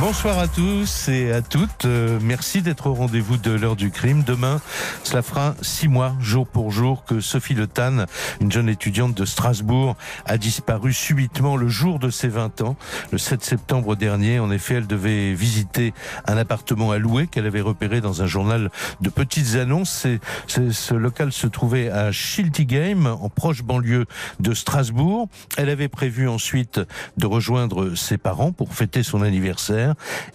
Bonsoir à tous et à toutes. Euh, merci d'être au rendez-vous de l'heure du crime. Demain, cela fera six mois, jour pour jour, que Sophie Le Tan, une jeune étudiante de Strasbourg, a disparu subitement le jour de ses 20 ans, le 7 septembre dernier. En effet, elle devait visiter un appartement à louer qu'elle avait repéré dans un journal de petites annonces. ce local se trouvait à Schiltigheim, en proche banlieue de Strasbourg. Elle avait prévu ensuite de rejoindre ses parents pour fêter son anniversaire.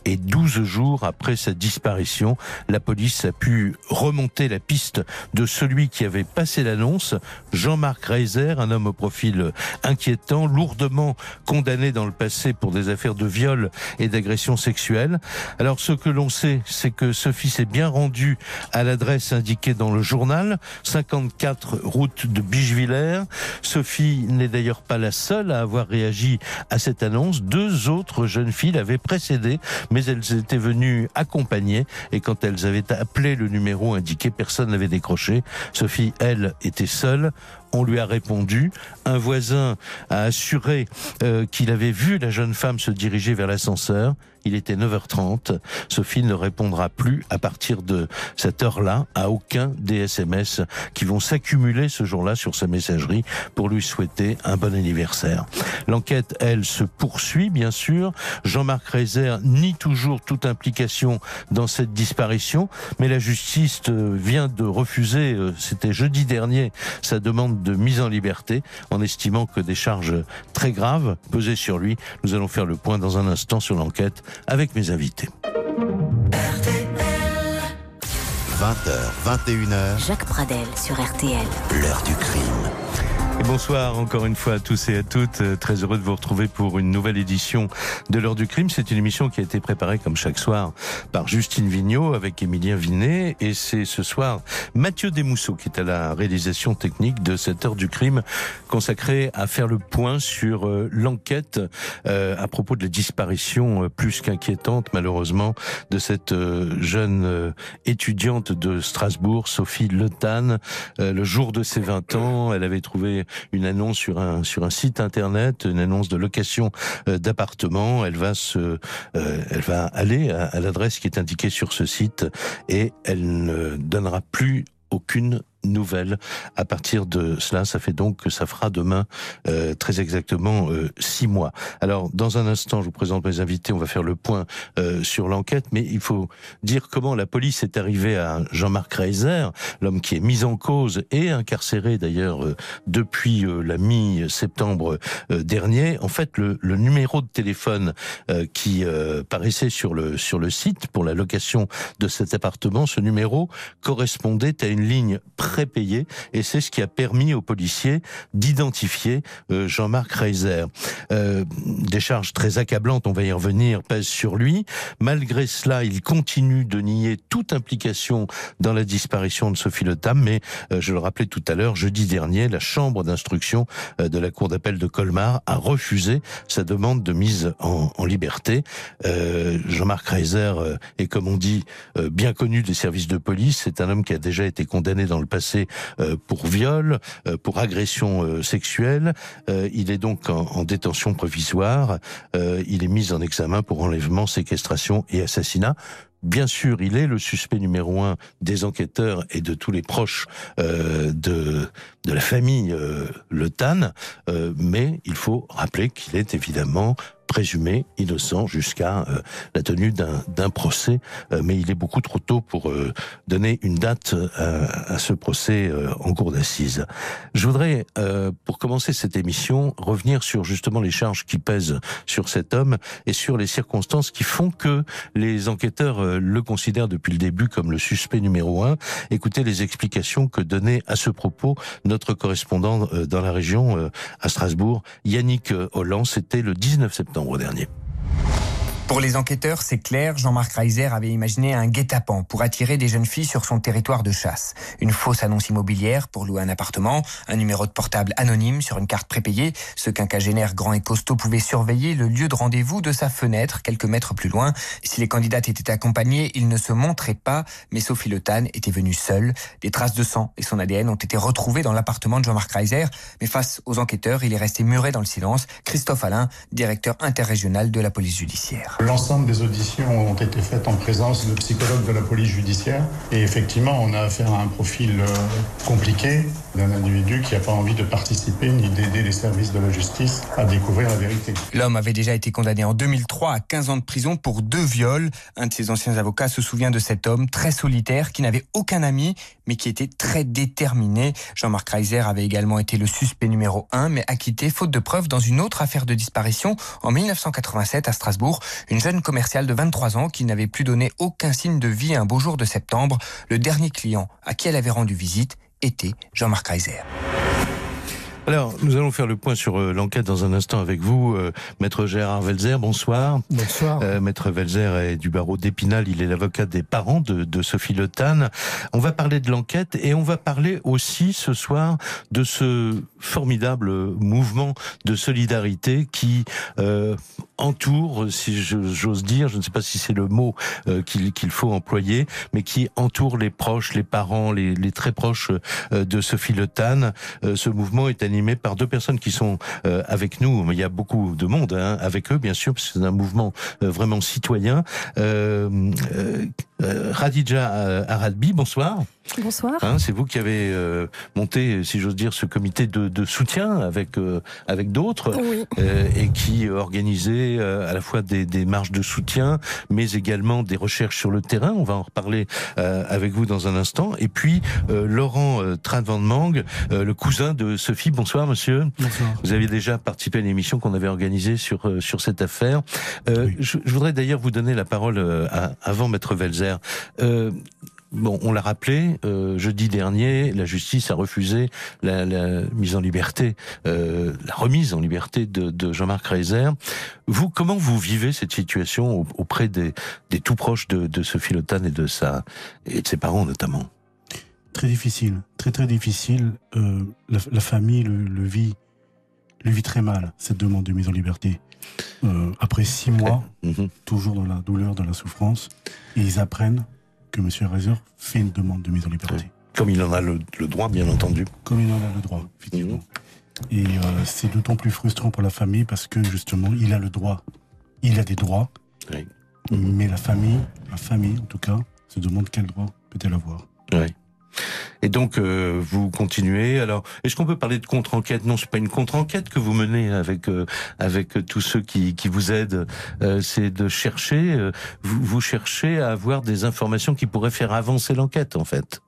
Et 12 jours après sa disparition, la police a pu remonter la piste de celui qui avait passé l'annonce, Jean-Marc Reiser, un homme au profil inquiétant, lourdement condamné dans le passé pour des affaires de viol et d'agression sexuelle. Alors ce que l'on sait, c'est que Sophie s'est bien rendue à l'adresse indiquée dans le journal, 54 route de Bichevillers. Sophie n'est d'ailleurs pas la seule à avoir réagi à cette annonce. Deux autres jeunes filles l'avaient précédée mais elles étaient venues accompagner et quand elles avaient appelé le numéro indiqué, personne n'avait décroché. Sophie, elle, était seule on lui a répondu. Un voisin a assuré euh, qu'il avait vu la jeune femme se diriger vers l'ascenseur. Il était 9h30. Sophie ne répondra plus à partir de cette heure-là à aucun des SMS qui vont s'accumuler ce jour-là sur sa messagerie pour lui souhaiter un bon anniversaire. L'enquête, elle, se poursuit, bien sûr. Jean-Marc Reiser nie toujours toute implication dans cette disparition, mais la justice euh, vient de refuser, euh, c'était jeudi dernier, sa demande de mise en liberté en estimant que des charges très graves pesaient sur lui. Nous allons faire le point dans un instant sur l'enquête avec mes invités. 20h, 21h. Jacques Pradel sur RTL. L'heure du crime bonsoir encore une fois à tous et à toutes. Euh, très heureux de vous retrouver pour une nouvelle édition de l'heure du crime. C'est une émission qui a été préparée comme chaque soir par Justine Vignot avec Émilien Vinet. Et c'est ce soir Mathieu Desmousseaux qui est à la réalisation technique de cette heure du crime consacrée à faire le point sur euh, l'enquête euh, à propos de la disparition plus qu'inquiétante malheureusement de cette jeune étudiante de Strasbourg, Sophie Le le jour de ses 20 ans, elle avait trouvé une annonce sur un sur un site internet, une annonce de location euh, d'appartement. Elle va se, euh, elle va aller à, à l'adresse qui est indiquée sur ce site et elle ne donnera plus aucune nouvelle à partir de cela. Ça fait donc que ça fera demain euh, très exactement euh, six mois. Alors, dans un instant, je vous présente mes invités. On va faire le point euh, sur l'enquête, mais il faut dire comment la police est arrivée à Jean-Marc Reiser, l'homme qui est mis en cause et incarcéré d'ailleurs euh, depuis euh, la mi-septembre dernier. En fait, le, le, numéro de téléphone qui paraissait sur le sur le site pour la location de cet appartement, ce numéro correspondait à une ligne prépayé et c'est ce qui a permis aux policiers d'identifier euh, Jean-Marc Reiser. Euh, des charges très accablantes, on va y revenir, pèsent sur lui. Malgré cela, il continue de nier toute implication dans la disparition de Sophie Le mais euh, je le rappelais tout à l'heure, jeudi dernier, la chambre d'instruction de la cour d'appel de Colmar a refusé sa demande de mise en, en liberté. Jean-Marc Reiser est, comme on dit, bien connu des services de police. C'est un homme qui a déjà été condamné dans le passé euh, pour viol, euh, pour agression euh, sexuelle. il est donc en, détention provisoire. il est mis en examen pour enlèvement, séquestration et assassinat. Bien sûr, il est le suspect numéro un des enquêteurs et de tous les proches de, de la famille Le Tan, mais il faut rappeler qu'il est évidemment présumé innocent jusqu'à euh, la tenue d'un procès, euh, mais il est beaucoup trop tôt pour euh, donner une date à ce procès en cours d'assises. Je voudrais, pour commencer cette émission, revenir sur justement les charges qui pèsent sur cet homme et sur les circonstances qui font que les enquêteurs le considèrent depuis le début comme le suspect numéro un. Écoutez les explications que donnait à ce propos correspondant dans la région à Strasbourg, Yannick Holland. C'était le 19 septembre dernier. Pour les enquêteurs, c'est clair, Jean-Marc Reiser avait imaginé un guet-apens pour attirer des jeunes filles sur son territoire de chasse. Une fausse annonce immobilière pour louer un appartement, un numéro de portable anonyme sur une carte prépayée. Ce quinquagénaire grand et costaud pouvait surveiller le lieu de rendez-vous de sa fenêtre, quelques mètres plus loin. Si les candidates étaient accompagnées, il ne se montrait pas, mais Sophie Le Tan était venue seule. Des traces de sang et son ADN ont été retrouvées dans l'appartement de Jean-Marc Reiser, mais face aux enquêteurs, il est resté muré dans le silence. Christophe Alain, directeur interrégional de la police judiciaire. L'ensemble des auditions ont été faites en présence de psychologues de la police judiciaire. Et effectivement, on a affaire à un profil euh, compliqué d'un individu qui n'a pas envie de participer ni d'aider les services de la justice à découvrir la vérité. L'homme avait déjà été condamné en 2003 à 15 ans de prison pour deux viols. Un de ses anciens avocats se souvient de cet homme très solitaire qui n'avait aucun ami mais qui était très déterminé. Jean-Marc Reiser avait également été le suspect numéro 1 mais acquitté faute de preuves dans une autre affaire de disparition en 1987 à Strasbourg. Une jeune commerciale de 23 ans qui n'avait plus donné aucun signe de vie un beau jour de septembre. Le dernier client à qui elle avait rendu visite était Jean-Marc Reiser. Alors, nous allons faire le point sur euh, l'enquête dans un instant avec vous, euh, Maître Gérard Velzer. Bonsoir. Bonsoir. Euh, Maître Velzer est du barreau d'Épinal. Il est l'avocat des parents de, de Sophie Le Tan. On va parler de l'enquête et on va parler aussi ce soir de ce formidable mouvement de solidarité qui euh, entoure, si j'ose dire, je ne sais pas si c'est le mot qu'il faut employer, mais qui entoure les proches, les parents, les, les très proches de Sophie Le Tan. ce mouvement est animé par deux personnes qui sont euh, avec nous. Il y a beaucoup de monde hein, avec eux, bien sûr, parce que c'est un mouvement euh, vraiment citoyen. Euh, Radija Aradbi, bonsoir. Bonsoir. Hein, c'est vous qui avez euh, monté, si j'ose dire, ce comité de, de soutien avec euh, avec d'autres oui. euh, et qui organisait à la fois des, des, marches de soutien, mais également des recherches sur le terrain. On va en reparler avec vous dans un instant. Et puis Laurent euh, Mang, le cousin de Sophie. Bonsoir, monsieur. Bonsoir. Vous aviez déjà participé à une émission qu'on avait organisée sur sur cette affaire. Oui. Je, je, voudrais d'ailleurs vous donner la parole à, avant Maître Velzer. Bon, on l'a rappelé, euh, jeudi dernier, la justice a refusé la, mise en liberté, euh, la remise en liberté de, Jean-Marc Reiser. Vous, comment vous vivez cette situation auprès des, tout proches de, de Sophie Lotan et de ses parents notamment? Très difficile, très très difficile. Euh, la, famille le vit très mal cette demande de mise en liberté. Euh, après six mois, mmh. toujours dans la douleur, dans la souffrance, et ils apprennent que M. Reiser fait une demande de mise en liberté. Comme il en a le, le droit, bien entendu. Comme il en a le droit, effectivement. Mmh. Et euh, c'est d'autant plus frustrant pour la famille parce que justement, il a le droit. Il a des droits. Oui. Mais la famille, la famille en tout cas, se demande quel droit peut-elle avoir. Oui. Et donc euh, vous continuez. Alors, est-ce qu'on peut parler de contre-enquête? Non, c'est pas une contre-enquête que vous menez avec euh, avec tous ceux qui, qui vous aident. Euh, c'est de chercher. vous, vous cherchez à avoir des informations qui pourraient faire avancer l'enquête, en fait.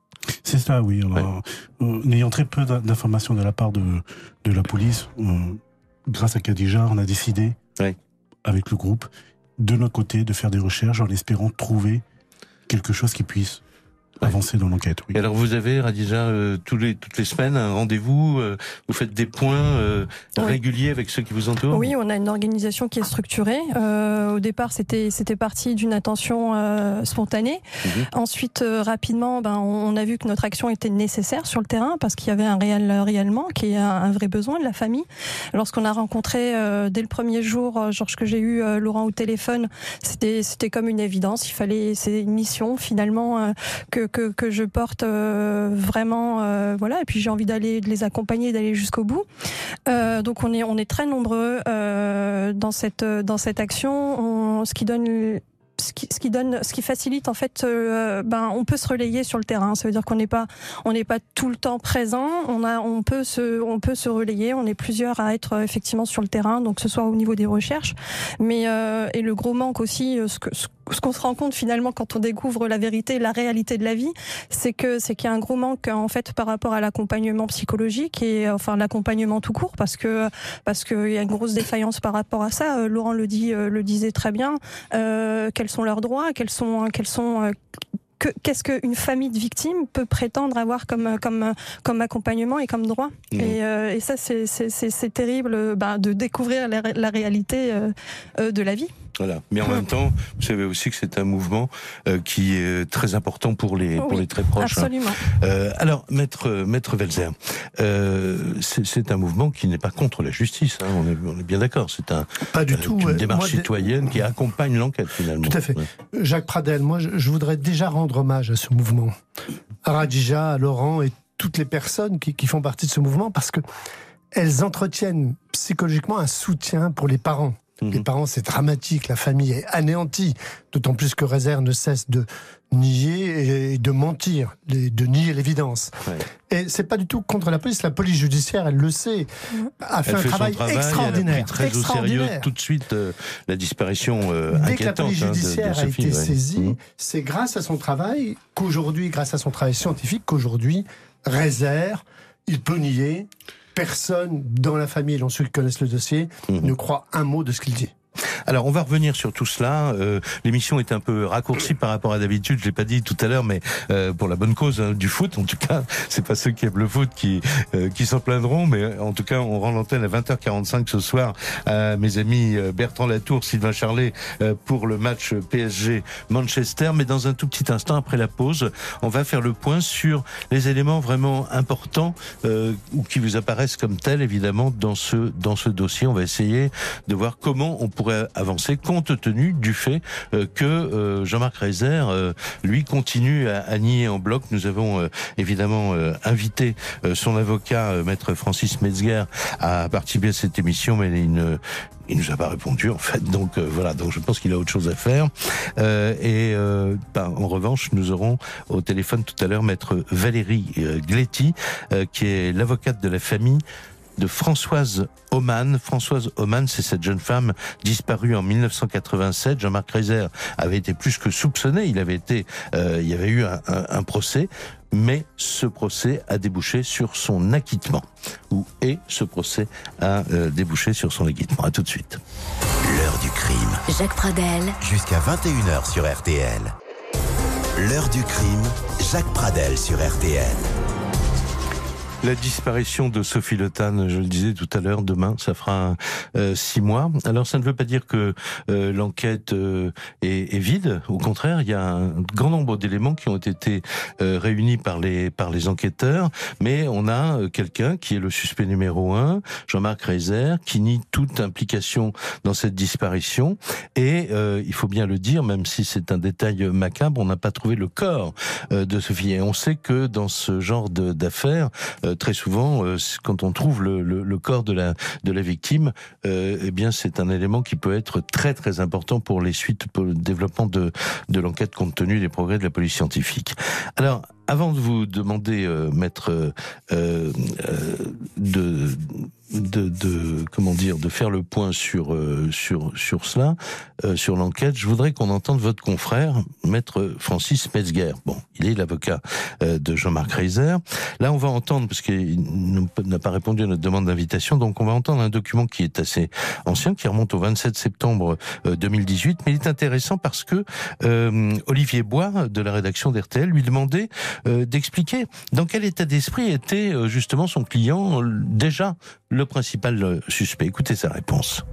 C'est ça, oui. Alors, N'ayant très peu d'informations de la part de, de la police, grâce à Kadija, on a décidé, Ouais. avec le groupe, de notre côté, de faire des recherches en espérant trouver quelque chose qui puisse. Avancer dans l'enquête. Oui. Et alors vous avez, Radija, euh, tous les, toutes les semaines un rendez-vous, euh, vous faites des points euh, Oui. réguliers avec ceux qui vous entourent Oui, on a une organisation qui est structurée. Euh, au départ, c'était c'était parti d'une attention euh, spontanée. Mhm. Ensuite, euh, rapidement, ben, on, on a vu que notre action était nécessaire sur le terrain parce qu'il y avait un réel réellement qui est un, un vrai besoin de la famille. Lorsqu'on a rencontré euh, dès le premier jour, Georges que j'ai eu euh, Laurent au téléphone, c'était c'était comme une évidence. Il fallait, c'est une mission finalement euh, que, je porte euh, vraiment, euh, voilà. Et puis j'ai envie d'aller de les accompagner, d'aller jusqu'au bout. Euh, donc on est on est très nombreux dans cette dans cette action, on, ce qui donne ce qui, ce qui donne, ce qui facilite en fait, ben on peut se relayer sur le terrain. Ça veut dire qu'on n'est pas, on n'est pas tout le temps présent. On a, on peut se, on peut se relayer. On est plusieurs à être effectivement sur le terrain, donc ce soit au niveau des recherches, mais et le gros manque aussi, ce que ce qu'on se rend compte finalement quand on découvre la vérité, la réalité de la vie, c'est que c'est qu'il y a un gros manque en fait par rapport à l'accompagnement psychologique et enfin l'accompagnement tout court parce que parce qu'il y a une grosse défaillance par rapport à ça. Euh, Laurent le dit euh, le disait très bien. Euh, quels sont leurs droits? Quels sont quels sont euh, que- qu'est-ce qu'une famille de victimes peut prétendre avoir comme comme comme accompagnement et comme droit? Mhm. et, euh, et ça c'est terrible ben, de découvrir la, la réalité euh, de la vie. Voilà. Mais en même temps, vous savez aussi que c'est un mouvement euh, qui est très important pour les pour les très proches. hein. Absolument. Euh, alors, maître maître Velzer, euh, c'est un mouvement qui n'est pas contre la justice. hein, on, est, on est bien d'accord. C'est un Pas du euh, tout. une démarche Moi, citoyenne qui accompagne l'enquête finalement. Tout à fait. Ouais. Jacques Pradel, moi, je, je voudrais déjà rendre hommage à ce mouvement. À Radija, à Laurent et toutes les personnes qui, qui font partie de ce mouvement parce que elles entretiennent psychologiquement un soutien pour les parents. Mhm. Les parents, c'est dramatique. La famille est anéantie. D'autant plus que Réserve ne cesse de nier et de mentir, de nier l'évidence. Et c'est pas du tout contre la police. La police judiciaire, elle le sait, a fait un travail, extraordinaire. Elle a très au sérieux tout de suite euh, la disparition euh, Dès que la police hein, judiciaire a été saisie, mhm. c'est grâce à son travail qu'aujourd'hui, grâce à son travail scientifique, qu'aujourd'hui, Réserve, il peut nier, personne dans la famille, dont ceux qui connaissent le dossier, mhm. ne croit un mot de ce qu'il dit. Alors, on va revenir sur tout cela. Euh, L'émission est un peu raccourcie par rapport à d'habitude. Je l'ai pas dit tout à l'heure, mais euh, pour la bonne cause hein, du foot, en tout cas, c'est pas ceux qui aiment le foot qui euh, qui s'en plaindront, mais en tout cas, on rend l'antenne à 20h45 ce soir à mes amis euh, Bertrand Latour, Sylvain Charlet pour le match PSG Manchester. Mais dans un tout petit instant après la pause, on va faire le point sur les éléments vraiment importants ou qui vous apparaissent comme tels, évidemment, dans ce dans ce dossier. On va essayer de voir comment on pourrait avancer compte tenu du fait euh, que euh, Jean-Marc Reiser, euh, lui, continue à, nier en bloc. Nous avons évidemment invité son avocat, maître Francis Metzger, à participer à cette émission, mais il ne, il nous a pas répondu en fait. Donc voilà, donc je pense qu'il a autre chose à faire. et bah, en revanche, nous aurons au téléphone tout à l'heure maître Valérie Gletti, qui est l'avocate de la famille de Françoise Oman. Françoise Oman, c'est cette jeune femme disparue en 1987. Jean-Marc Reiser avait été plus que soupçonné. Il avait été, euh, il y avait eu un, procès, mais ce procès a débouché sur son acquittement. Ou et ce procès a euh, débouché sur son acquittement. À tout de suite. L'heure du crime. Jacques Pradel. Jusqu'à 21h sur RTL. L'heure du crime. Jacques Pradel sur RTL. La disparition de Sophie Le je le disais tout à l'heure, demain, ça fera euh, six mois. Alors ça ne veut pas dire que euh, l'enquête euh, est, est, vide. Au contraire, il y a un grand nombre d'éléments qui ont été réunis par les par les enquêteurs, mais on a quelqu'un qui est le suspect numéro un, Jean-Marc Reiser, qui nie toute implication dans cette disparition. Et il faut bien le dire, même si c'est un détail macabre, on n'a pas trouvé le corps de Sophie. Et on sait que dans ce genre d'affaires très souvent, euh, quand on trouve le, corps de la, de la victime, euh, eh bien, c'est un élément qui peut être très très important pour les suites, pour le développement de, de l'enquête compte tenu des progrès de la police scientifique. Alors, avant de vous demander, euh, maître, euh, euh, de, de, de, comment dire, de faire le point sur euh, sur sur cela, sur l'enquête, je voudrais qu'on entende votre confrère, maître Francis Metzger. Bon, il est l'avocat de Jean-Marc Reiser. Là, on va entendre parce qu'il n'a pas répondu à notre demande d'invitation, donc on va entendre un document qui est assez ancien, qui remonte au 27 septembre 2018, mais il est intéressant parce que Olivier Bois de la rédaction d'RTL lui demandait euh, d'expliquer dans quel état d'esprit était euh, justement son client, déjà le principal euh, suspect. Écoutez sa réponse.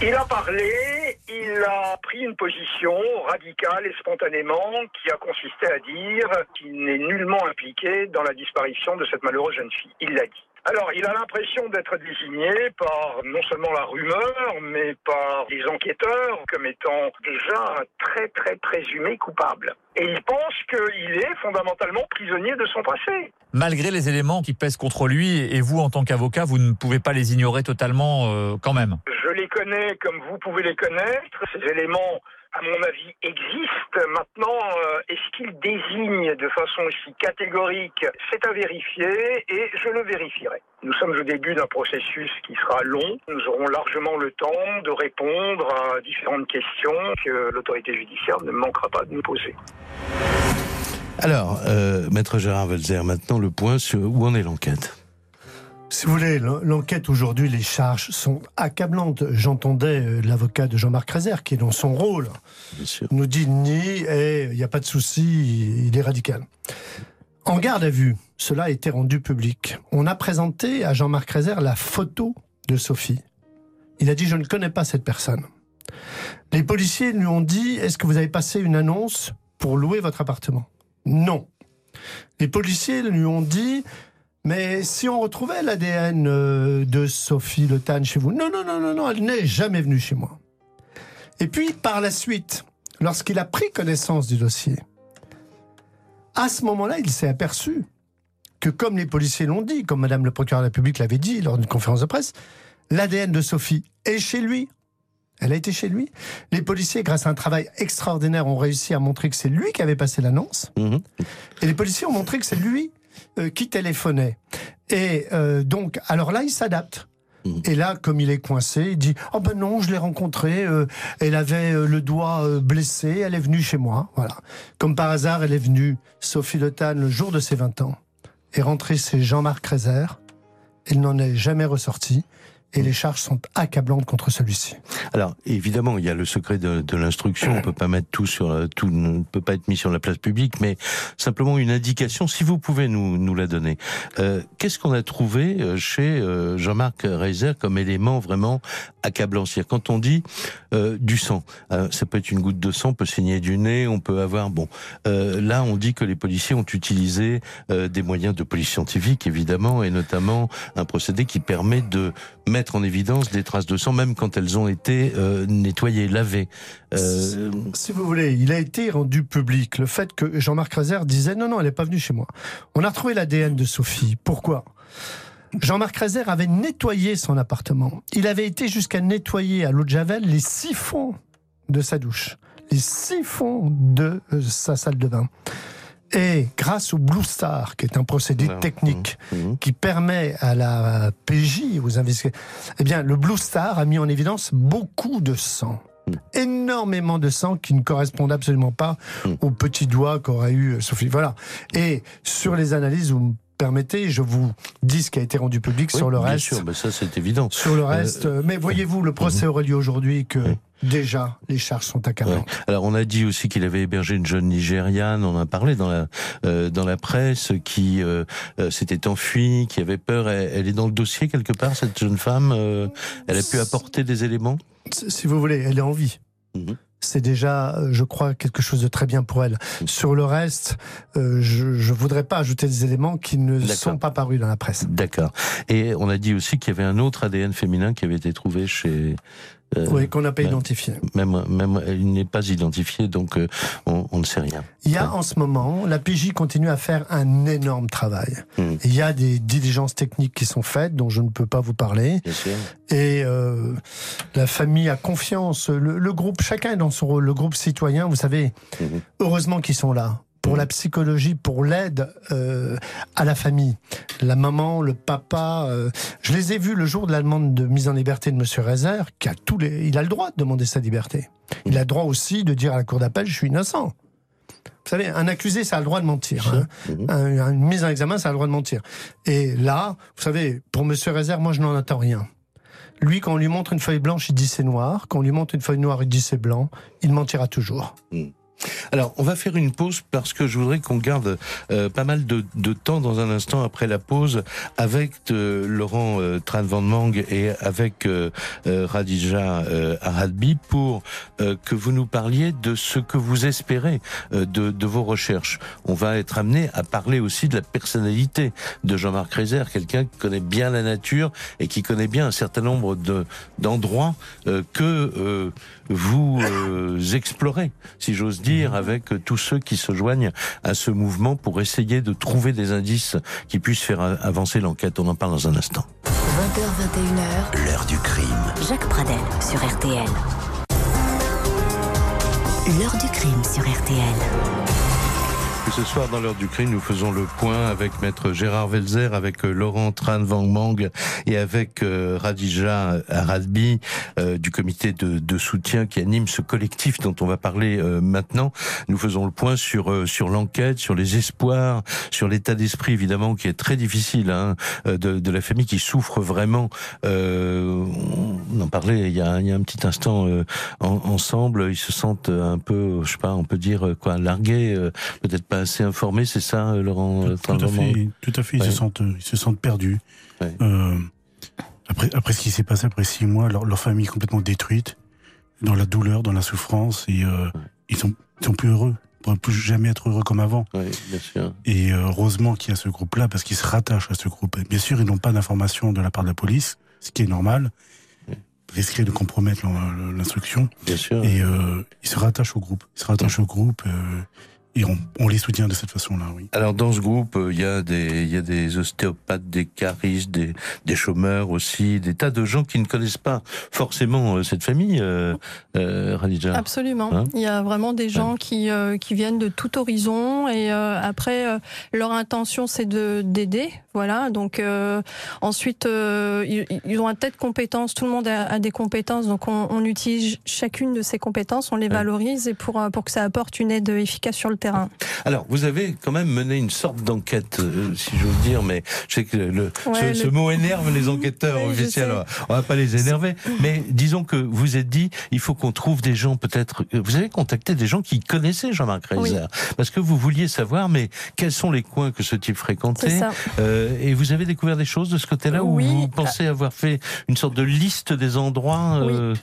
Il a parlé, il a pris une position radicale et spontanément qui a consisté à dire qu'il n'est nullement impliqué dans la disparition de cette malheureuse jeune fille. Il l'a dit. Alors, il a l'impression d'être désigné par non seulement la rumeur, mais par les enquêteurs comme étant déjà un très très présumé coupable. Et il pense qu'il est fondamentalement prisonnier de son passé. Malgré les éléments qui pèsent contre lui, et vous en tant qu'avocat, vous ne pouvez pas les ignorer totalement euh, quand même. Je les connais comme vous pouvez les connaître. Ces éléments à mon avis, existe. Maintenant, euh, est-ce qu'il désigne de façon aussi catégorique C'est à vérifier et je le vérifierai. Nous sommes au début d'un processus qui sera long. Nous aurons largement le temps de répondre à différentes questions que l'autorité judiciaire ne manquera pas de nous poser. Alors, euh, Maître Gérard Velzer, maintenant le point sur où en est l'enquête si vous voulez, l'enquête aujourd'hui, les charges sont accablantes. J'entendais euh, l'avocat de Jean-Marc Rézer, qui est dans son rôle, nous dit ni, et il n'y a pas de souci, il est radical. En garde à vue, cela a été rendu public. On a présenté à Jean-Marc Rézer la photo de Sophie. Il a dit, je ne connais pas cette personne. Les policiers lui ont dit, est-ce que vous avez passé une annonce pour louer votre appartement? Non. Les policiers lui ont dit, mais si on retrouvait l'ADN euh, de Sophie Le Tan chez vous, non, non, non, non, non, elle n'est jamais venue chez moi. Et puis, par la suite, lorsqu'il a pris connaissance du dossier, à ce moment-là, il s'est aperçu que, comme les policiers l'ont dit, comme Madame le procureur de la République l'avait dit lors d'une conférence de presse, l'ADN de Sophie est chez lui, Elle a été chez lui. Les policiers, grâce à un travail extraordinaire, ont réussi à montrer que c'est lui qui avait passé l'annonce. Mhm. Et les policiers ont montré que c'est lui euh, qui téléphonait. Et euh, donc, alors là, il s'adapte. Mhm. Et là, comme il est coincé, il dit Oh ben non, je l'ai rencontrée, euh, elle avait euh, le doigt euh, blessé, elle est venue chez moi. Voilà. Comme par hasard, elle est venue, Sophie Le le jour de ses 20 ans, est rentrée chez Jean-Marc Rézère. Elle n'en est jamais ressortie. Et les charges sont accablantes contre celui-ci. Alors évidemment, il y a le secret de, l'instruction. On peut pas mettre tout sur euh, tout ne peut pas être mis sur la place publique, mais simplement une indication. Si vous pouvez nous la donner. Euh, Qu'est-ce qu'on a trouvé euh, chez Jean-Marc Reiser comme élément vraiment accablant? C'est-à-dire quand on dit du sang, ça peut être une goutte de sang, on peut saigner du nez, on peut avoir bon. Là, on dit que les policiers ont utilisé des moyens de police scientifique, évidemment, et notamment un procédé qui permet de mettre en évidence des traces de sang, même quand elles ont été euh, nettoyées, lavées. Euh, Si vous voulez, il a été rendu public le fait que Jean-Marc Rézère disait non, non, elle n'est pas venue chez moi. On a retrouvé l'ADN de Sophie. Pourquoi? Jean-Marc Rézère avait nettoyé son appartement. Il avait été jusqu'à nettoyer à l'eau de Javel les siphons de sa douche, les siphons de euh, sa salle de bain. Et grâce au Blue Star, qui est un procédé technique mhm. qui permet à la PJ, aux investigateurs, eh bien, le Blue Star a mis en évidence beaucoup de sang. Énormément de sang qui ne correspondent absolument pas Mm. au petit doigt qu'aurait eu euh, Sophie. Voilà. Et sur les analyses, vous me permettez, je vous dis ce qui a été rendu public Oui, sur le bien reste. sûr, mais ça c'est évident. Sur le reste, euh, mais voyez-vous, le procès aurait lieu aujourd'hui que Oui. Déjà les charges sont Ouais. accablantes. Alors on a dit aussi qu'il avait hébergé une jeune Nigériane, on en a parlé dans la euh, dans la presse, qui euh, euh, s'était enfuie, qui avait peur. Elle, elle est dans le dossier quelque part cette jeune femme. euh, elle a pu apporter des éléments? Si vous voulez, elle est en vie. Mhm. c'est déjà, je crois, quelque chose de très bien pour elle. Mhm. Sur le reste, euh, je ne voudrais pas ajouter des éléments qui ne sont pas parus dans la presse. D'accord. Et on a dit aussi qu'il y avait un autre ADN féminin qui avait été trouvé chez. Euh, oui, qu'on n'a pas identifié. Même, même, il n'est pas identifié, donc euh, on, on ne sait rien. Il y a en ce moment, la PJ continue à faire un énorme travail. Mhm. Il y a des diligences techniques qui sont faites, dont je ne peux pas vous parler. Bien sûr. Et euh, la famille a confiance. Le, le groupe, chacun est dans son rôle. Le groupe citoyen, vous savez, Mhm. heureusement qu'ils sont là pour la psychologie, pour l'aide euh, à la famille. La maman, le papa. euh, je les ai vus le jour de la demande de mise en liberté de Monsieur Rezer, qui a tous les. Il a le droit de demander sa liberté. Il a le droit aussi de dire à la cour d'appel je suis innocent. Vous savez, un accusé, ça a le droit de mentir. hein. Mhm. Un- une mise en examen, ça a le droit de mentir. Et là, vous savez, pour Monsieur Réserve, moi, je n'en attends rien. Lui, quand on lui montre une feuille blanche, il dit c'est noir. Quand on lui montre une feuille noire, il dit c'est blanc. Il mentira toujours. Alors, on va faire une pause parce que je voudrais qu'on garde euh, pas mal de, de temps dans un instant après la pause avec euh, Laurent euh, Tran Van Mang et avec euh, euh, Radija euh, Aradbi pour que vous nous parliez de ce que vous espérez de, de vos recherches. On va être amené à parler aussi de la personnalité de Jean-Marc Rézer, quelqu'un qui connaît bien la nature et qui connaît bien un certain nombre de d'endroits que vous explorez, si j'ose dire, avec tous ceux qui se joignent à ce mouvement pour essayer de trouver des indices qui puissent faire a- avancer l'enquête. On en parle dans un instant. 20h, 21h, L'heure du crime. Jacques Pradel sur RTL. L'heure du crime sur RTL. Et ce soir, dans l'heure du crime, nous faisons le point avec maître Gérard Velzer, avec euh, Laurent Tran Van Mang et avec euh, Radija Aradbi euh, du comité de, soutien qui anime ce collectif dont on va parler euh, maintenant. Nous faisons le point sur sur l'enquête, sur les espoirs, sur l'état d'esprit évidemment qui est très difficile hein, de, de la famille qui souffre vraiment. On en parlait il y a, il y a un petit instant en- ensemble. Ils se sentent un peu, je sais pas, on peut dire quoi, largués, peut-être pas assez informés, c'est ça, euh, Laurent euh, Tout, à fait, tout à fait. Ils, se sentent, euh, ils se sentent perdus. Ouais. Euh, après, après ce qui s'est passé après six mois, leur, leur famille est complètement détruite, dans la douleur, dans la souffrance, et euh, ils sont, ils sont plus heureux. Ils pourront plus jamais être heureux comme avant. Oui, bien sûr. Et euh, heureusement qu'il y a ce groupe-là, parce qu'ils se rattachent à ce groupe. Et bien sûr, ils n'ont pas d'informations de la part de la police, ce qui est normal. Risquer de compromettre l'instruction. Bien sûr. Et euh, ils se rattachent au groupe. Ils se rattachent au groupe. euh, et on, les soutient de cette façon-là, oui. Alors dans ce groupe, euh, il y a des il y a des ostéopathes, des caristes, des, des chômeurs aussi, des tas de gens qui ne connaissent pas forcément euh, cette famille, euh, euh Absolument. Hein il y a vraiment des gens qui qui viennent de tout horizon et après leur intention c'est de d'aider, voilà. Donc ensuite ils, ils, ont un tas de compétences. Tout le monde a, des compétences, donc on, on, utilise chacune de ces compétences, on les valorise et pour pour que ça apporte une aide efficace sur le terrain. Alors, vous avez quand même mené une sorte d'enquête, euh, si j'ose dire, mais je sais que le, ce, mot énerve les enquêteurs officiels. On va pas les énerver, mais disons que vous êtes dit, il faut qu'on trouve des gens peut-être. Euh, vous avez contacté des gens qui connaissaient Jean-Marc Reiser, parce que vous vouliez savoir, mais quels sont les coins que ce type fréquentait euh, Et vous avez découvert des choses de ce côté-là où vous pensez avoir fait une sorte de liste des endroits euh,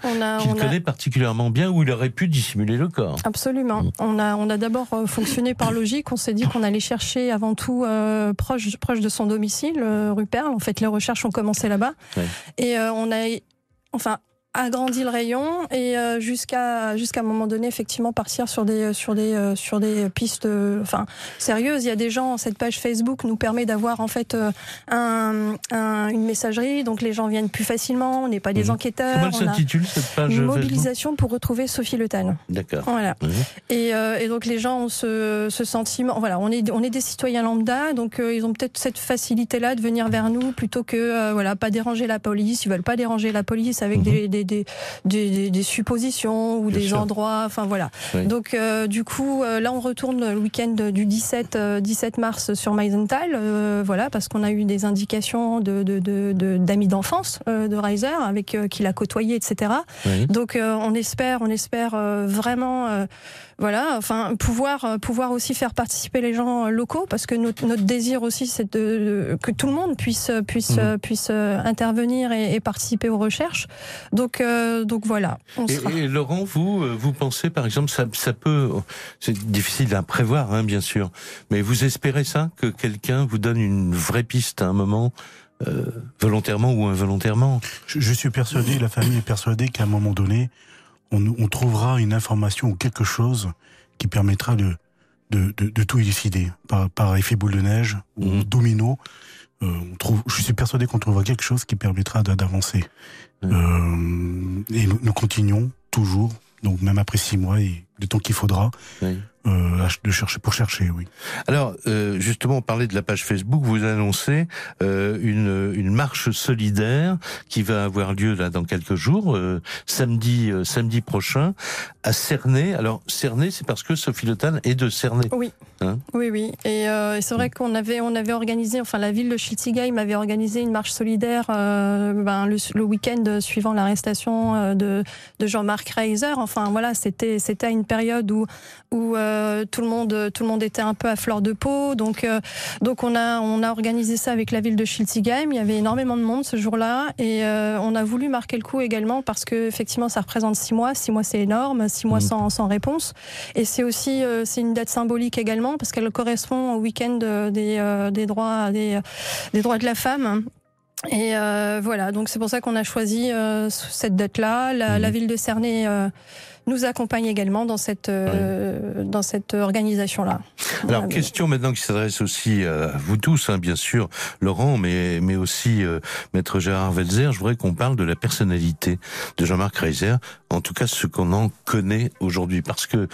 qu'il connaît particulièrement bien où il aurait pu dissimuler le corps? Absolument. Mm. On a, on a d'abord fonctionné par logique. On s'est dit qu'on allait chercher avant tout euh, proche, proche de son domicile, euh, rue Perle. En fait, les recherches ont commencé là-bas. Et euh, on a, enfin, agrandi le rayon et euh, jusqu'à jusqu'à un moment donné effectivement partir sur des sur des euh, sur des pistes euh, enfin sérieuses. Il y a des gens cette page Facebook nous permet d'avoir en fait un, une messagerie. Donc les gens viennent plus facilement. On n'est pas des mhm. enquêteurs. Comment s'intitule cette page une mobilisation pour retrouver Sophie Le d'accord. Voilà. Mhm. et, et donc les gens ont ce, ce sentiment voilà on est on est des citoyens lambda. Donc ils ont peut-être cette facilité là de venir vers nous plutôt que voilà pas déranger la police. Ils veulent pas déranger la police avec mhm. des des, des, suppositions ou des endroits. Enfin voilà. Donc euh, du coup, euh, là on retourne le week-end du 17, 17 euh, mars sur Meisenthal, voilà, parce qu'on a eu des indications de, d'amis d'enfance de Reiser avec qui l'a côtoyé, etc. Donc on espère, on espère vraiment voilà, enfin pouvoir euh, pouvoir aussi faire participer les gens locaux parce que notre, notre désir aussi c'est de, que tout le monde puisse puisse mmh. puisse euh, intervenir et, et, participer aux recherches. Donc euh, donc voilà. et, et, Laurent, vous vous pensez par exemple ça ça peut c'est difficile à prévoir hein, bien sûr, mais vous espérez ça que quelqu'un vous donne une vraie piste à un moment. Euh, volontairement ou involontairement? Je, je suis persuadé, la famille est persuadée qu'à un moment donné, on, trouvera une information ou quelque chose qui permettra de, de, tout élucider par, par, effet boule de neige ou mhm. domino. Euh, on trouve, je suis persuadé qu'on trouvera quelque chose qui permettra d'avancer. Euh, et nous, continuons toujours, donc même après six mois et le temps qu'il faudra, euh, de chercher pour chercher, oui. Alors euh, justement, on parlait de la page Facebook. Vous annoncez euh, une, une marche solidaire qui va avoir lieu là dans quelques jours, euh, samedi euh, samedi prochain, à Cernay. Alors Cernay, c'est parce que Sophie Le est de Cernay. Oui. Hein oui, oui. Et, et c'est vrai qu'on avait on avait organisé, enfin la ville de Schiltigheim avait organisé une marche solidaire ben, le, le week-end suivant l'arrestation de, de Jean-Marc Reiser. Enfin voilà, c'était c'était à une période où où euh, tout le monde tout le monde était un peu à fleur de peau. Donc euh, donc on a on a organisé ça avec la ville de Schiltigheim. Il y avait énormément de monde ce jour-là et euh, on a voulu marquer le coup également parce que effectivement ça représente six mois. Six mois c'est énorme. Six mois mmh. sans, sans réponse. Et c'est aussi c'est une date symbolique également parce qu'elle correspond au week-end des, des droits des, des droits de la femme. Et voilà, donc c'est pour ça qu'on a choisi cette date-là. La, la, mmh. ville de Cernay nous accompagne également dans cette, euh, dans cette organisation-là. Alors, question maintenant qui s'adresse aussi euh, à vous tous, hein, bien sûr, Laurent, mais, mais aussi euh, Maître Gérard Welzer. Je voudrais qu'on parle de la personnalité de Jean-Marc Reiser, en tout cas ce qu'on en connaît aujourd'hui, parce que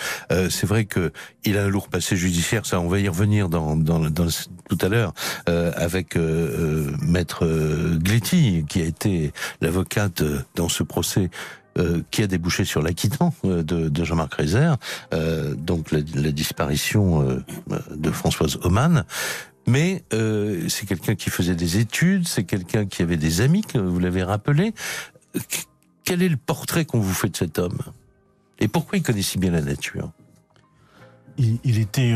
c'est vrai que il a un lourd passé judiciaire, ça on va y revenir dans, dans, dans tout à l'heure, avec Maître Gletti, qui a été l'avocate dans ce procès euh, qui a débouché sur l'acquittement euh, de, Jean-Marc Reiser, euh, donc la, disparition de Françoise Oman. Mais c'est quelqu'un qui faisait des études, c'est quelqu'un qui avait des amis, que vous l'avez rappelé. Quel est le portrait qu'on vous fait de cet homme? Et pourquoi il connaît si bien la nature? Il, était,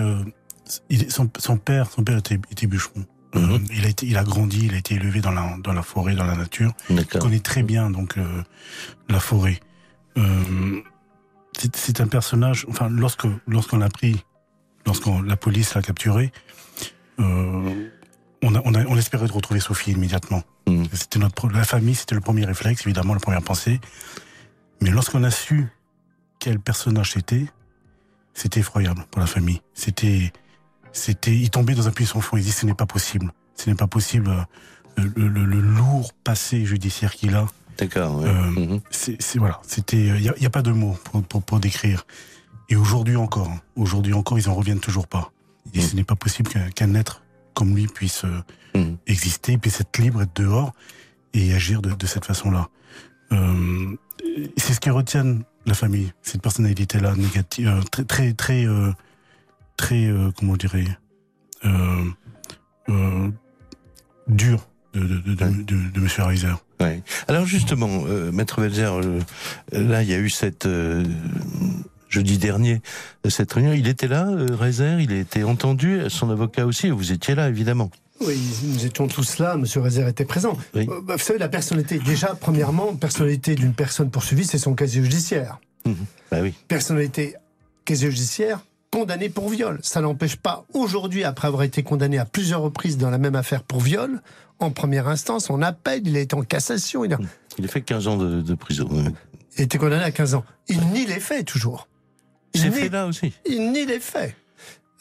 son, père, son père était bûcheron. Mhm. il a été, il a grandi, il a été élevé dans la dans la forêt, dans la nature. Il connaît très bien donc euh, la forêt. Euh, c'est un personnage. Enfin, lorsque lorsqu'on l'a pris, lorsqu'on la police l'a capturé, euh, on, a, on, a, on espérait retrouver Sophie immédiatement. Mhm. C'était notre la famille, c'était le premier réflexe, évidemment, la première pensée. Mais lorsqu'on a su quel personnage c'était, c'était effroyable pour la famille. C'était, c'était, il tombait dans un puits sans fond. Il dit ce n'est pas possible. Ce n'est pas possible. Euh, le, le, le, lourd passé judiciaire qu'il a. D'accord. Ouais. Euh, mhm. C'est voilà. C'était. Il n'y a, pas de mots pour, pour, pour décrire. Et aujourd'hui encore, hein, aujourd'hui encore, ils en reviennent toujours pas. Et mhm. ce n'est pas possible qu'un être comme lui puisse mmh. exister, puisse être libre, être dehors et agir de, de cette façon-là. Euh, c'est ce qui retient la famille, cette personnalité-là négative, euh, très très très euh, très euh, comment dirais dur de, de, de, de, de Monsieur Reiser. Ouais. Alors justement, Maître Belzer, là il y a eu cette jeudi dernier cette réunion. Il était là, Reiser, il a été entendu, son avocat aussi. Vous étiez là évidemment. Oui, nous étions tous là, Monsieur Rezer était présent. Oui. Euh, bah, vous savez, la personnalité, déjà, premièrement, personnalité d'une personne poursuivie, c'est son casier judiciaire. Mmh. Bah oui. Personnalité, casier judiciaire, condamné pour viol. Ça n'empêche pas, aujourd'hui, après avoir été condamné à plusieurs reprises dans la même affaire pour viol, en première instance, on appelle, il est en cassation. Il a, il a fait 15 ans de, de prison. Il a été condamné à 15 ans. Il nie les faits, toujours. C'est fait là aussi. Il nie les faits.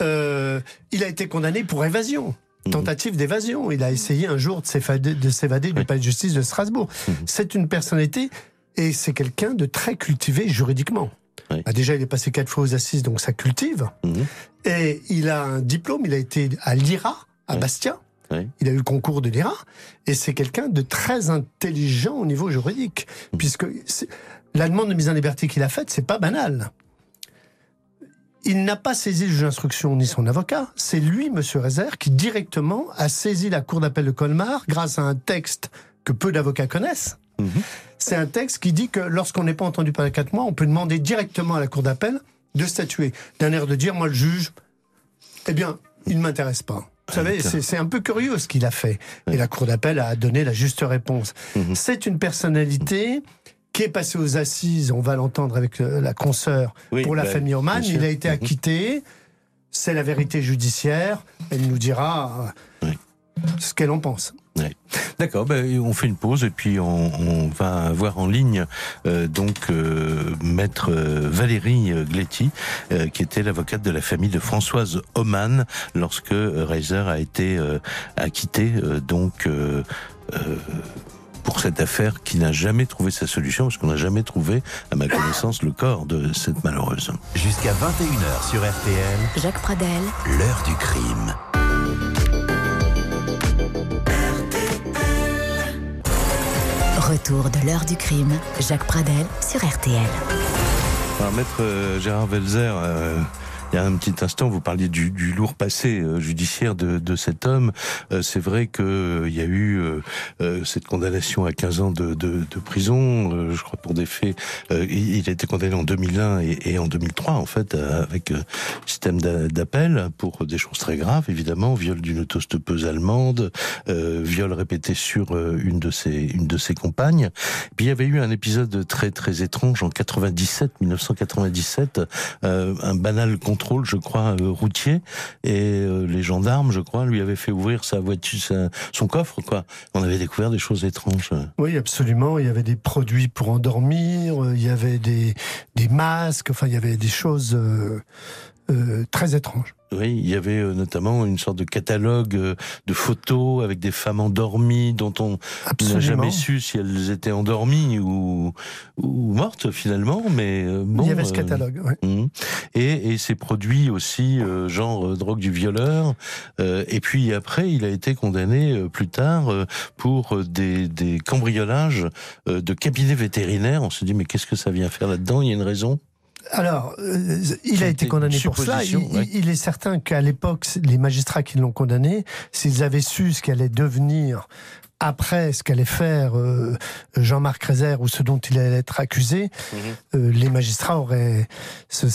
Euh, il a été condamné pour évasion. Mhm. tentative d'évasion. Il a essayé un jour de s'évader, de s'évader du palais de justice de Strasbourg. Mhm. C'est une personnalité et c'est quelqu'un de très cultivé juridiquement. Oui. Bah déjà, il est passé quatre fois aux assises, donc ça cultive. Mmh. Et il a un diplôme, il a été à l'IRA, à oui. Bastia. Oui. Il a eu le concours de l'IRA. Et c'est quelqu'un de très intelligent au niveau juridique. Mmh. Puisque la demande de mise en liberté qu'il a faite, c'est pas banal il n'a pas saisi le juge d'instruction ni son avocat. C'est lui, Monsieur Rezer, qui directement a saisi la cour d'appel de Colmar grâce à un texte que peu d'avocats connaissent. Mmh. C'est un texte qui dit que lorsqu'on n'est pas entendu pendant quatre mois, on peut demander directement à la cour d'appel de statuer. D'un air de dire, moi, le juge, eh bien, il ne m'intéresse pas. Vous savez, c'est un peu curieux ce qu'il a fait. Et la cour d'appel a donné la juste réponse. Mmh. C'est une personnalité qui est passé aux assises, on va l'entendre avec euh, la consoeur, oui, pour la bah, famille Oman. Il a été mhm. acquitté. C'est la vérité judiciaire. Elle nous dira oui. ce qu'elle en pense. D'accord, ben, on fait une pause et puis on, on va voir en ligne euh, donc euh, maître euh, Valérie Gletti, euh, qui était l'avocate de la famille de Françoise Oman lorsque Reiser a été acquitté donc pour cette affaire qui n'a jamais trouvé sa solution, parce qu'on n'a jamais trouvé, à ma connaissance, le corps de cette malheureuse. Jusqu'à 21h sur RTL. Jacques Pradel. L'heure du crime. Retour de l'heure du crime. Jacques Pradel sur RTL. Alors, maître Gérard Velzer, euh il y a un petit instant, vous parliez du, lourd passé euh, judiciaire de, cet homme. Euh, c'est vrai qu'il euh, y a eu cette condamnation à 15 ans de, prison, je crois pour des faits. il a été condamné en 2001 et, et en 2003, en fait, avec système d'appel pour des choses très graves, évidemment, viol d'une autostoppeuse allemande, viol répété sur une de ses une de ses compagnes. Puis il y avait eu un épisode très très étrange en 97, 1997, un banal contre je crois, euh, routier, et euh, les gendarmes, je crois, lui avaient fait ouvrir sa voiture, son coffre, quoi. On avait découvert des choses étranges. Oui, absolument. Il y avait des produits pour endormir, euh, il y avait des, des masques, enfin, il y avait des choses euh, très étranges. Oui, il y avait euh, notamment une sorte de catalogue euh, de photos avec des femmes endormies dont on n'a jamais su si elles étaient endormies ou, ou mortes finalement. Mais euh, bon, il y avait ce catalogue. Ouais. Mmh. Et, et ces produits aussi, genre drogue du violeur. et puis après, il a été condamné plus tard pour des, des cambriolages de cabinets vétérinaires. On se dit mais qu'est-ce que ça vient faire là-dedans? Il y a une raison? Alors, euh, il a été condamné pour cela. Il, ouais. il est certain qu'à l'époque, les magistrats qui l'ont condamné, s'ils avaient su ce qu'allait devenir après ce qu'allait faire euh, Jean-Marc Rézère ou ce dont il allait être accusé, mmh. euh, les magistrats auraient, se,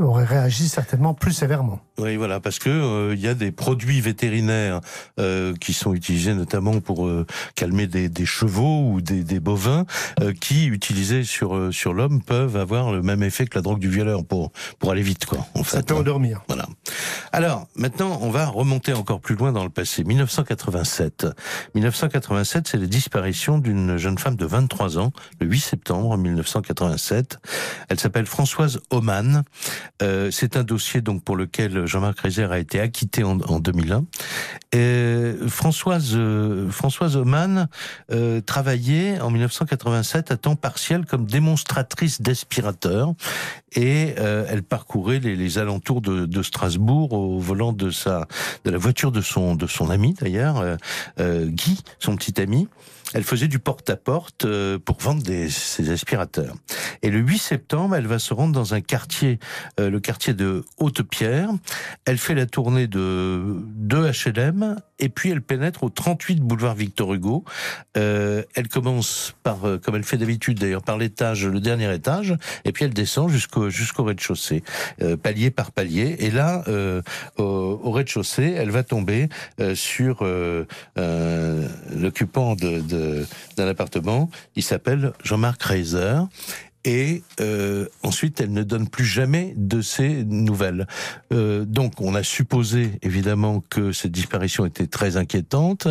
auraient réagi certainement plus sévèrement. Oui, voilà, parce que il euh, y a des produits vétérinaires qui sont utilisés notamment pour calmer des, des, chevaux ou des, des bovins, qui utilisés sur sur l'homme peuvent avoir le même effet que la drogue du violeur pour pour aller vite, quoi. En Ça fait, peut endormir. Voilà. Alors maintenant, on va remonter encore plus loin dans le passé. 1987. 1987 1987, c'est la disparition d'une jeune femme de 23 ans, le 8 septembre 1987. Elle s'appelle Françoise Oman. Euh, c'est un dossier donc pour lequel Jean-Marc Reiser a été acquitté en, en 2001. Et Françoise euh, Françoise Oman euh, travaillait en 1987 à temps partiel comme démonstratrice d'aspirateur et elle parcourait les, alentours de, Strasbourg au volant de sa de la voiture de son de son ami d'ailleurs Guy, son petit ami. Elle faisait du porte-à-porte euh, pour vendre ses aspirateurs. Et le 8 septembre, elle va se rendre dans un quartier, euh, le quartier de Haute-Pierre. Elle fait la tournée de deux HLM et puis elle pénètre au 38 boulevard Victor Hugo. Euh, elle commence par, comme elle fait d'habitude d'ailleurs, par l'étage, le dernier étage, et puis elle descend jusqu'au rez-de-chaussée, palier par palier. Et là, au, au rez-de-chaussée, elle va tomber sur l'occupant de d'un appartement. Il s'appelle Jean-Marc Reiser et euh, ensuite elle ne donne plus jamais de ses nouvelles. Euh, donc on a supposé évidemment que cette disparition était très inquiétante.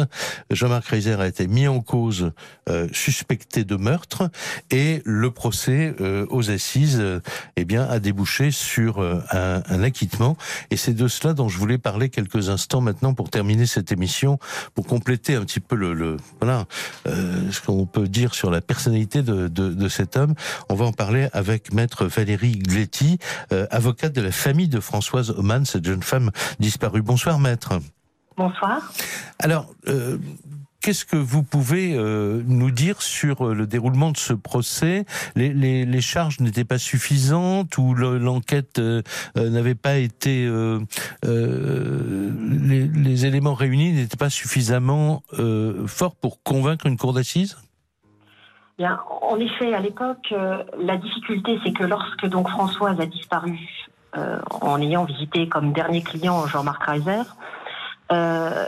Jean-Marc Reiser a été mis en cause, euh, suspecté de meurtre, et le procès euh, aux assises, euh, eh bien, a débouché sur euh, un, un, acquittement. Et c'est de cela dont je voulais parler quelques instants maintenant pour terminer cette émission, pour compléter un petit peu le, le voilà ce qu'on peut dire sur la personnalité de, de, de cet homme. En parler avec maître Valérie Gletti, euh, avocate de la famille de Françoise Oman, cette jeune femme disparue. Bonsoir maître. Bonsoir. Alors, euh, Qu'est-ce que vous pouvez euh, nous dire sur le déroulement de ce procès? Les, les, les, charges n'étaient pas suffisantes ou l'enquête euh, n'avait pas été euh, les, les, éléments réunis n'étaient pas suffisamment forts pour convaincre une cour d'assises? Bien, en effet, à l'époque, euh, la difficulté, c'est que lorsque donc Françoise a disparu, euh, en ayant visité comme dernier client Jean-Marc Reiser, euh,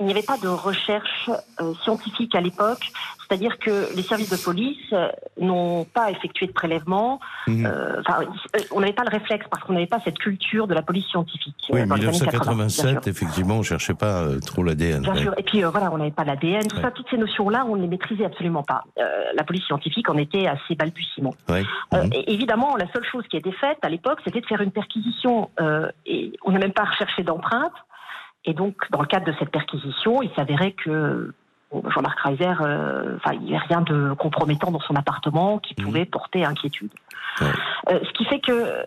il n'y avait pas de recherche euh, scientifique à l'époque, c'est-à-dire que les services de police euh, n'ont pas effectué de prélèvement. Mmh. Euh, on n'avait pas le réflexe parce qu'on n'avait pas cette culture de la police scientifique. Oui, en 1987, effectivement, on ne cherchait pas trop l'ADN. Bien ouais. sûr. Et puis voilà, on n'avait pas l'ADN, tout ouais. ça, toutes ces notions-là, on ne les maîtrisait absolument pas. la police scientifique en était assez balbutiement. Ouais. Mmh. et évidemment, la seule chose qui a été faite à l'époque, c'était de faire une perquisition. et on n'a même pas recherché d'empreintes. Et donc, dans le cadre de cette perquisition, il s'avérait que Jean-Marc Reiser, euh, enfin, il n'y avait rien de compromettant dans son appartement qui mmh. pouvait porter inquiétude. Ouais. Euh, ce qui fait que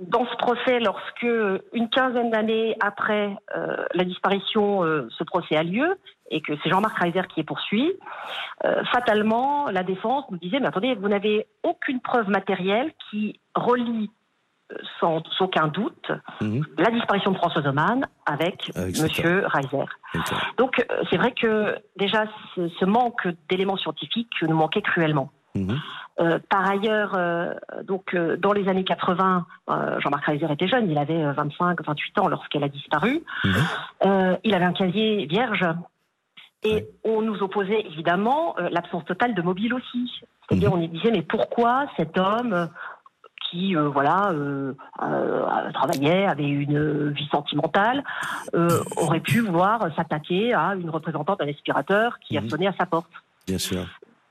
dans ce procès, lorsque une quinzaine d'années après euh, la disparition, ce procès a lieu et que c'est Jean-Marc Reiser qui est poursuivi, fatalement, la défense nous disait, mais attendez, vous n'avez aucune preuve matérielle qui relie sans, aucun doute mmh. la disparition de François Oman avec, avec Monsieur Reiser. Okay. Donc euh, c'est vrai que déjà ce, ce manque d'éléments scientifiques nous manquait cruellement. Mmh. Euh, par ailleurs, euh, donc euh, dans les années 80, Jean-Marc Reiser était jeune, il avait 25-28 ans lorsqu'elle a disparu. Mmh. il avait un casier vierge. Et ouais. on nous opposait évidemment l'absence totale de mobile aussi. C'est-à-dire, on disait, mais pourquoi cet homme qui euh, voilà euh, euh, travaillait, avait une vie sentimentale, aurait pu vouloir s'attaquer à une représentante d'un aspirateur qui mmh. a sonné à sa porte. Bien sûr.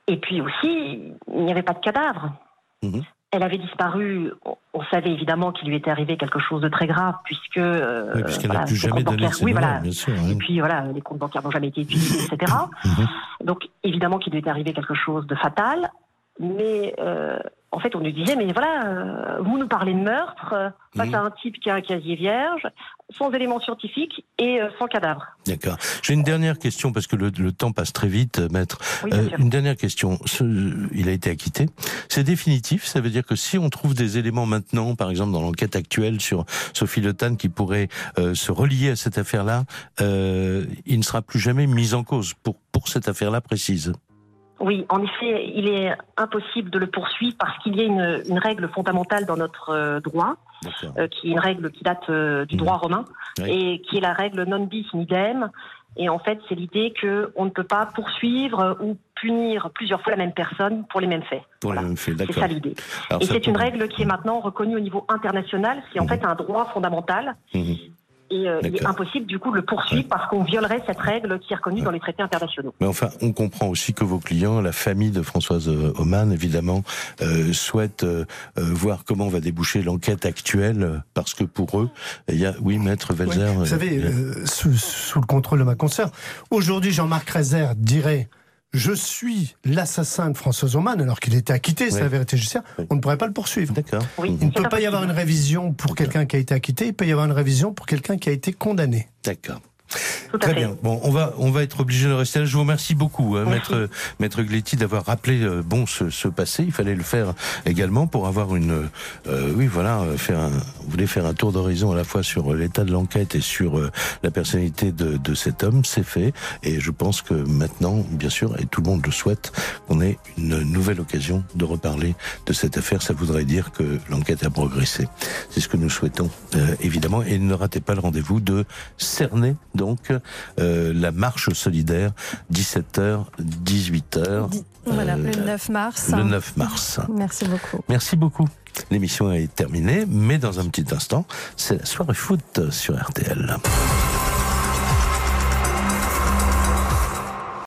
Et puis aussi, il n'y avait pas de cadavre. Mmh. Elle avait disparu. On savait évidemment qu'il lui était arrivé quelque chose de très grave, puisque. Euh, oui, puisqu'elle voilà, n'a plus jamais donné ses oui, voilà. bien sûr. Et puis voilà, les comptes bancaires n'ont jamais été utilisés, etc. Mmh. Donc évidemment qu'il lui était arrivé quelque chose de fatal, mais euh, en fait, on nous disait, mais voilà, euh, vous nous parlez de meurtre euh, face mmh. à un type qui a un casier vierge, sans éléments scientifiques et euh, sans cadavre. D'accord. J'ai une dernière question, parce que le, le, temps passe très vite, maître. Oui, euh, une dernière question. Ce, il a été acquitté. C'est définitif Ça veut dire que si on trouve des éléments maintenant, par exemple dans l'enquête actuelle sur Sophie Le Tan, qui pourrait euh, se relier à cette affaire-là, il ne sera plus jamais mis en cause pour, pour cette affaire-là précise oui, en effet, il est impossible de le poursuivre parce qu'il y a une, une, règle fondamentale dans notre euh, droit, euh, qui est une règle qui date euh, du droit mmh. romain, oui. et qui est la règle non bis in idem. Et en fait, c'est l'idée qu'on ne peut pas poursuivre ou punir plusieurs fois la même personne pour les mêmes faits. Pour voilà. les mêmes faits, C'est ça l'idée. Et c'est une règle qui est maintenant reconnue au niveau international, c'est en mmh. fait un droit fondamental. Mmh. Et euh, il est impossible du coup de le poursuivre parce qu'on violerait cette règle qui est reconnue dans les traités internationaux. Mais enfin, on comprend aussi que vos clients, la famille de Françoise Oman, évidemment, euh, souhaitent euh, voir comment va déboucher l'enquête actuelle, parce que pour eux, il y a, oui, maître Velzer. vous savez, sous, sous, le contrôle de ma consoeur, aujourd'hui, Jean-Marc Rezer dirait je suis l'assassin de François Oman alors qu'il était acquitté, c'est la vérité judiciaire, on ne pourrait pas le poursuivre. D'accord. il ne peut pas y avoir une révision pour quelqu'un qui a été acquitté, il peut y avoir une révision pour quelqu'un qui a été condamné. D'accord. Très bien. Bon, on va on va être obligé de rester là. Je vous remercie beaucoup, hein, maître maître Gletti, d'avoir rappelé euh, bon ce, ce, passé. Il fallait le faire également pour avoir une euh, oui voilà euh, faire un vous voulez faire un tour d'horizon à la fois sur l'état de l'enquête et sur la personnalité de, de cet homme. C'est fait et je pense que maintenant, bien sûr, et tout le monde le souhaite, qu'on ait une nouvelle occasion de reparler de cette affaire. Ça voudrait dire que l'enquête a progressé. C'est ce que nous souhaitons évidemment. Et ne ratez pas le rendez-vous de cerner donc euh, la marche solidaire, 17h, 18h. Voilà, le 9 mars. Le 9 mars. Merci beaucoup. Merci beaucoup. L'émission est terminée, mais dans un petit instant, c'est la soirée foot sur RTL.